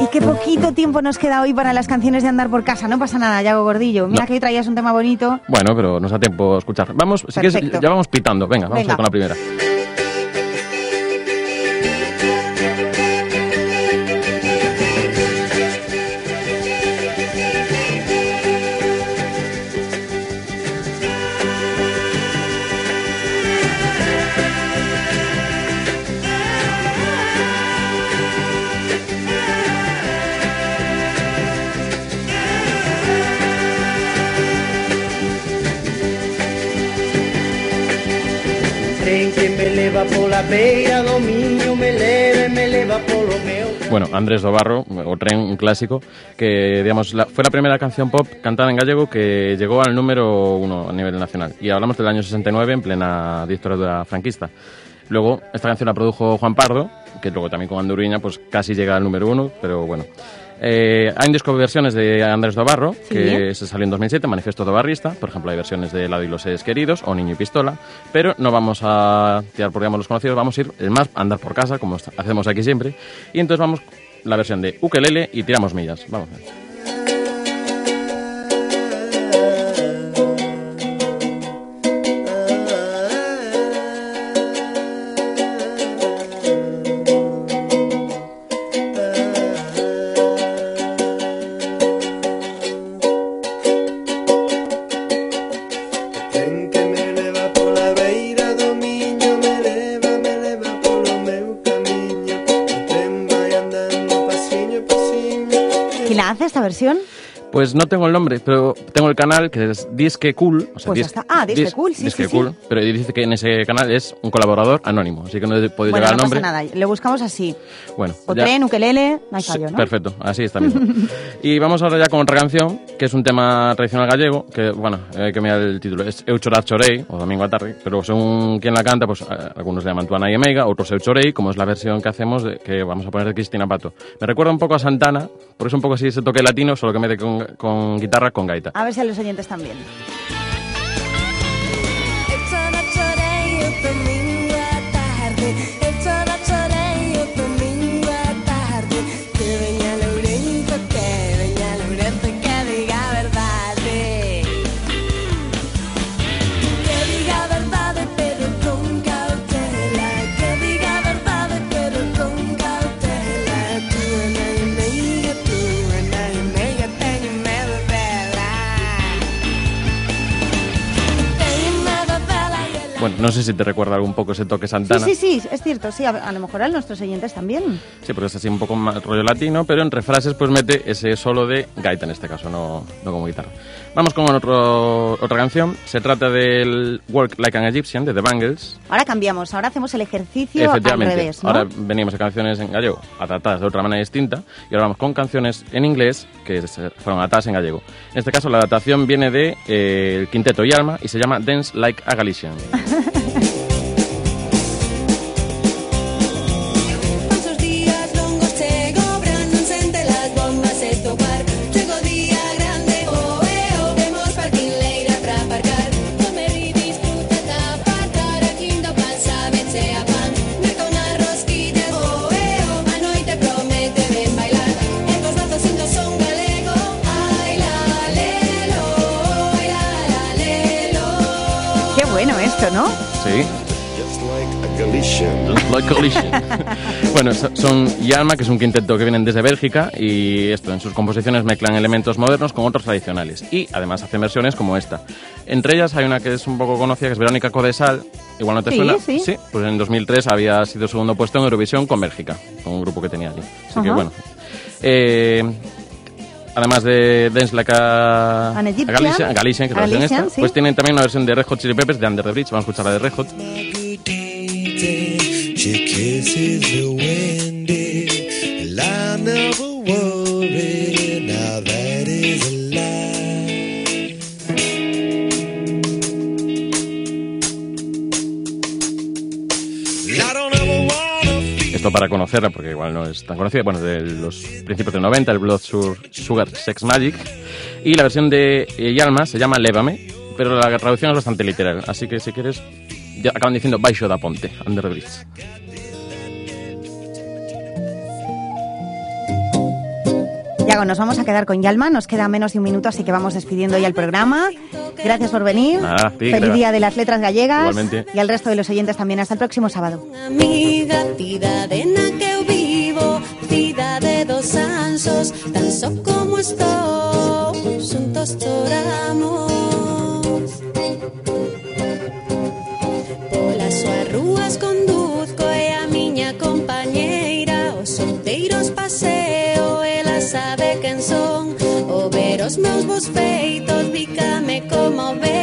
Y qué poquito tiempo nos queda hoy para las canciones de andar por casa. No pasa nada, Yago Gordillo. Mira No. que hoy traías un tema bonito. Bueno, pero nos da tiempo a escuchar. Vamos, si quieres, ya vamos pitando. Venga, vamos Venga. con la primera. Bueno, Andrés Dobarro, o Tren, un clásico, que digamos fue la primera canción pop cantada en gallego que llegó al número uno a nivel nacional. Y hablamos del año 69, en plena dictadura franquista. Luego, esta canción la produjo Juan Pardo, que luego también con Anduriña pues casi llega al número uno, pero bueno. Eh, hay discoversiones de Andrés Dobarro, que se salió en 2007, Manifiesto Dobarrista. Por ejemplo, hay versiones de Lado y los seres queridos o Niño y Pistola. Pero no vamos a tirar por digamos, los conocidos, vamos a ir más a andar por casa, como hacemos aquí siempre. Y entonces vamos la versión de Ukelele y Tiramos Millas. Vamos a ver. ¿Quién la hace esta versión? Pues no tengo el nombre, pero tengo el canal que es Disque Cool. O sea, Pues está. Ah, Disque Dis- Cool, sí, Disque sí, sí. Cool, Pero dice que en ese canal es un colaborador anónimo, así que no he podido Bueno, llegar al no nombre. pasa nada. Le buscamos así. Bueno, O ya- tren, ukelele, no hay Sí, fallo, ¿no? Perfecto, así está mismo. y vamos ahora ya con otra canción, que es un tema tradicional gallego, que, bueno, hay que mirar el título, es Eu chorar chorei, o Domingo a tarde, pero según quien la canta, pues eh, algunos le llaman Tuana y Omega, otros Eu chorei, como es la versión que hacemos, de- que vamos a poner de Cristina Pato. Me recuerda un poco a Santana, porque es un poco así ese toque latino, solo que mete con, con guitarra, con gaita. A ver si a los oyentes también. Bueno, no sé si te recuerda un poco ese toque Santana. Sí, sí, sí, es cierto. Sí, a, a lo mejor a nuestros oyentes también. Sí, porque es así un poco más rollo latino, pero entre frases pues mete ese solo de gaita en este caso, no, no como guitarra. Vamos con otro, otra canción. Se trata del Work Like an Egyptian de The Bangles. Ahora cambiamos. Ahora hacemos el ejercicio al revés, ¿no? Ahora venimos a canciones en gallego adaptadas de otra manera distinta y ahora vamos con canciones en inglés que fueron adaptadas en gallego. En este caso la adaptación viene de eh, el Quinteto y Alma y se llama Dance Like a Galician. esto, ¿no? Sí. Just like a Galician Like Collision. bueno, so- son Yalma, que es un quinteto que vienen desde Bélgica y esto, en sus composiciones mezclan elementos modernos con otros tradicionales y además hacen versiones como esta. Entre ellas hay una que es un poco conocida, que es Verónica Codesal. Igual no te Sí, suena. sí. pues en 2003 había sido segundo puesto en Eurovisión con Bélgica, con un grupo que tenía allí. Así que bueno. Eh, además de Dance Like a, An a Egyptian. Galician, Galician, que Galician, esta, sí. pues tienen también una versión de Red Hot Chili Peppers de Under the Bridge. Vamos a escuchar la de Red Hot. Para conocerla, porque igual no es tan conocida. Bueno, de los principios del 90, el Blood Sugar Sex Magic. Y la versión de eh, Yalma se llama Lévame, pero la traducción es bastante literal. Así que si quieres, ya acaban diciendo Baixo da Ponte, Under the. Yago, nos vamos a quedar con Yalma, nos queda menos de un minuto, así que vamos despidiendo ya el programa. Gracias por venir. Nada, a ti, Feliz. Día de las Letras Gallegas. Igualmente. Y al resto de los oyentes también. Hasta el próximo sábado. Amiga, cidade na que vivo Cidade dos anxos Tan só como estou Xuntos choramos Polas súas rúas conduzco E a miña compañeira Os solteiros paseo Ela sabe quen son O ver os meus bos feitos como vento